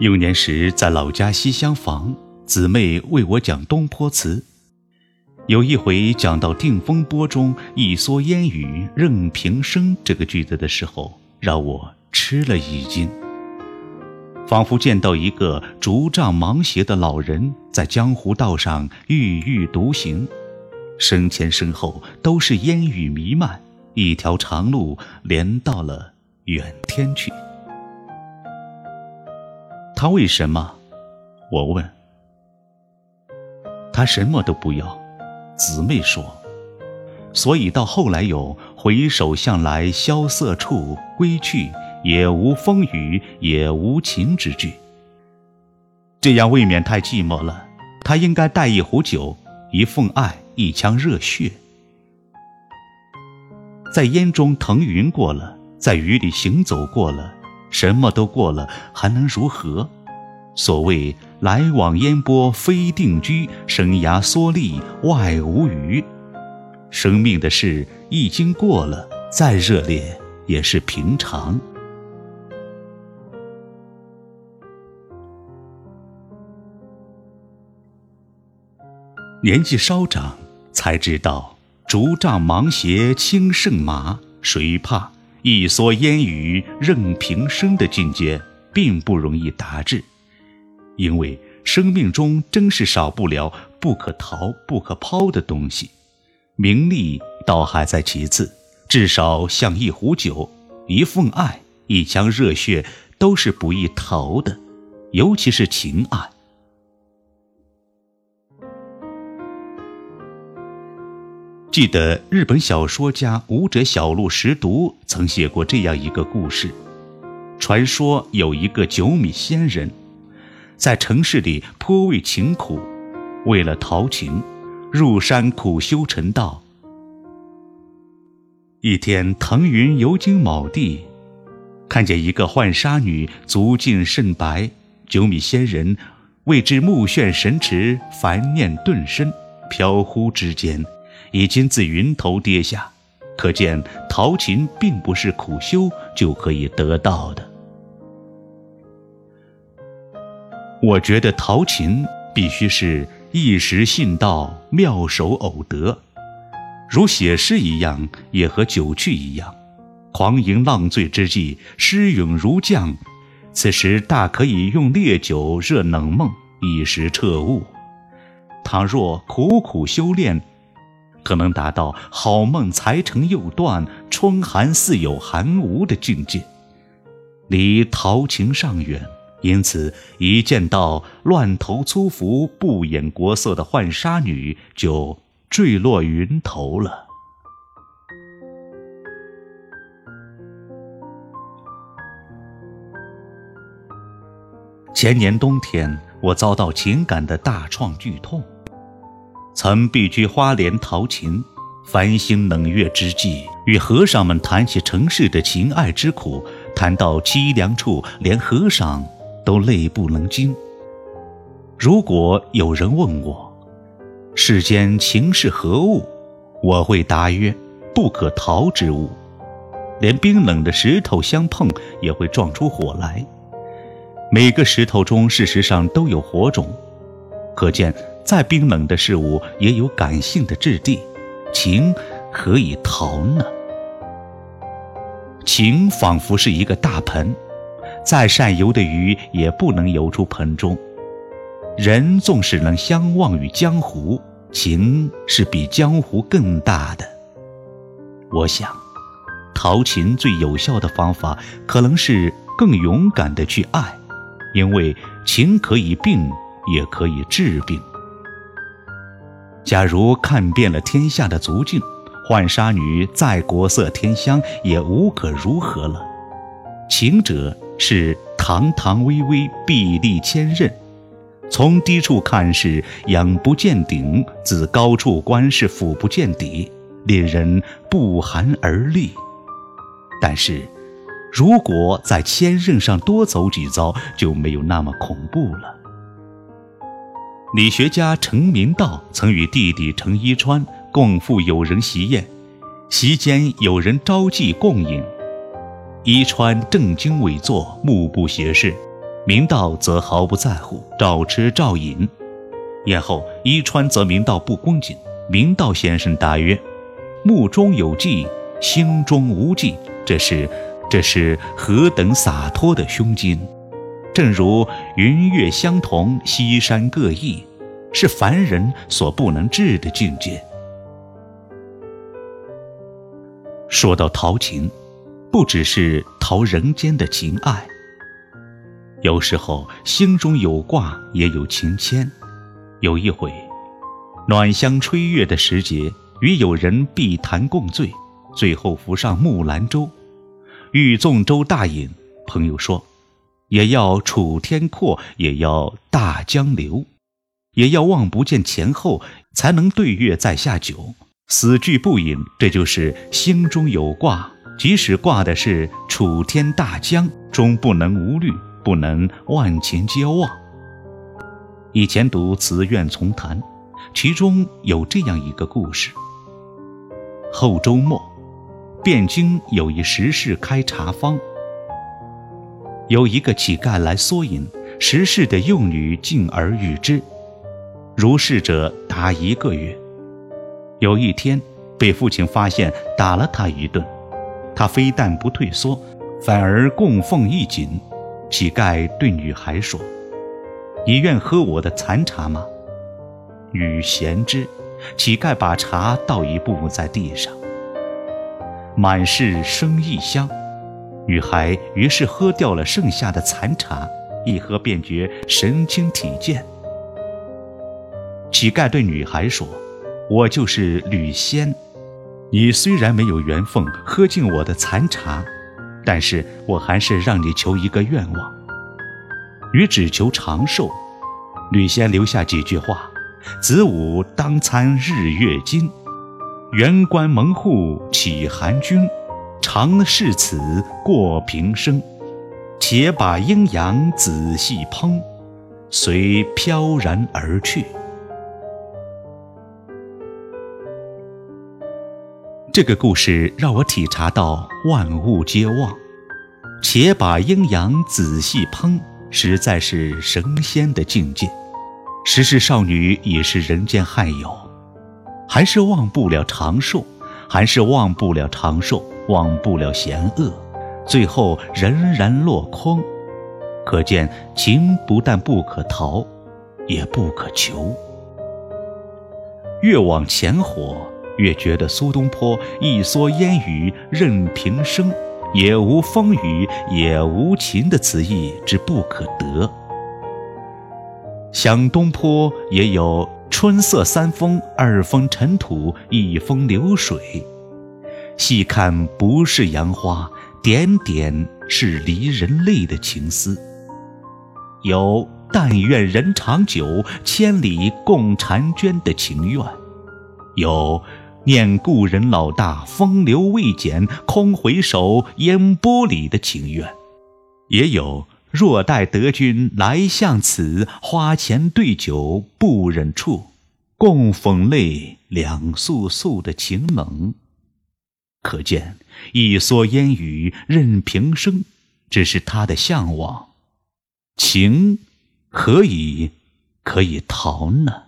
幼年时在老家西厢房，姊妹为我讲东坡词。有一回讲到“定风波中一蓑烟雨任平生”这个句子的时候，让我吃了一惊，仿佛见到一个竹杖芒鞋的老人在江湖道上郁郁独行，身前身后都是烟雨弥漫，一条长路连到了远天去。他为什么？我问。他什么都不要，姊妹说。所以到后来有“回首向来萧瑟处，归去，也无风雨也无晴”之句。这样未免太寂寞了。他应该带一壶酒，一份爱，一腔热血。在烟中腾云过了，在雨里行走过了。什么都过了，还能如何？所谓来往烟波非定居，生涯蓑笠外无余。生命的事一经过了，再热烈也是平常。年纪稍长，才知道竹杖芒鞋轻胜马，谁怕？一蓑烟雨任平生的境界并不容易达至，因为生命中真是少不了不可逃、不可抛的东西。名利倒还在其次，至少像一壶酒、一份爱、一腔热血，都是不易逃的，尤其是情爱。记得日本小说家武者小路实读曾写过这样一个故事：传说有一个九米仙人，在城市里颇为勤苦，为了逃情，入山苦修成道。一天腾云游经某地，看见一个浣纱女足净甚白，九米仙人为之目眩神驰，凡念顿生，飘忽之间。已经自云头跌下，可见陶琴并不是苦修就可以得到的。我觉得陶琴必须是一时信道，妙手偶得，如写诗一样，也和酒趣一样。狂吟浪醉之际，诗咏如降，此时大可以用烈酒热冷梦，一时彻悟。倘若苦苦修炼，可能达到好梦才成又断，春寒似有寒无的境界，离陶情尚远。因此，一见到乱头粗服、不掩国色的浣纱女，就坠落云头了。前年冬天，我遭到情感的大创剧痛。曾避居花莲陶琴，繁星冷月之际，与和尚们谈起尘世的情爱之苦，谈到凄凉处，连和尚都泪不能禁。如果有人问我，世间情是何物，我会答曰：不可逃之物。连冰冷的石头相碰，也会撞出火来。每个石头中，事实上都有火种，可见。再冰冷的事物也有感性的质地，情何以逃呢？情仿佛是一个大盆，再善游的鱼也不能游出盆中。人纵使能相忘于江湖，情是比江湖更大的。我想，逃情最有效的方法，可能是更勇敢的去爱，因为情可以病，也可以治病。假如看遍了天下的足境，浣纱女再国色天香也无可如何了。情者是堂堂巍巍，壁立千仞；从低处看是仰不见顶，自高处观是俯不见底，令人不寒而栗。但是，如果在千仞上多走几遭，就没有那么恐怖了。理学家程明道曾与弟弟程一川共赴友人席宴，席间有人招妓共饮，一川正襟危坐，目不斜视，明道则毫不在乎，照吃照饮。宴后，伊川则明道不恭敬。明道先生答曰：“目中有计，心中无计。”这是，这是何等洒脱的胸襟！正如云月相同，西山各异，是凡人所不能至的境界。说到陶情，不只是陶人间的情爱。有时候心中有挂，也有情牵。有一回，暖香吹月的时节，与友人避谈共醉，最后浮上木兰舟，欲纵舟大饮。朋友说：“也要楚天阔，也要大江流，也要望不见前后，才能对月在下酒。死句不饮，这就是心中有挂。即使挂的是楚天大江，终不能无虑。”不能万情皆忘。以前读《词苑丛谈》，其中有这样一个故事：后周末，汴京有一石室开茶坊，由一个乞丐来缩银，石室的幼女敬而与之，如是者达一个月。有一天，被父亲发现，打了他一顿，他非但不退缩，反而供奉一锦。乞丐对女孩说：“你愿喝我的残茶吗？”女贤之。乞丐把茶倒一步在地上，满是生异香。女孩于是喝掉了剩下的残茶，一喝便觉神清体健。乞丐对女孩说：“我就是吕仙，你虽然没有缘分喝尽我的残茶。”但是我还是让你求一个愿望，与只求长寿。吕仙留下几句话：子午当参日月金，元关门户启寒君，常视此过平生。且把阴阳仔细烹，随飘然而去。这个故事让我体察到万物皆旺，且把阴阳仔细烹，实在是神仙的境界。时世少女已是人间罕有，还是忘不了长寿，还是忘不了长寿，忘不了险恶，最后仍然落空。可见情不但不可逃，也不可求。越往前活。越觉得苏东坡一蓑烟雨任平生，也无风雨也无晴的词意之不可得。想东坡也有春色三风，二风尘土，一风流水。细看不是杨花，点点是离人泪的情思。有但愿人长久，千里共婵娟的情愿。有。念故人老大，风流未减，空回首，烟波里的情愿；也有若待得君来向此，花前对酒不忍触，共讽泪两簌簌的情冷。可见一蓑烟雨任平生，只是他的向往。情何以可以逃呢？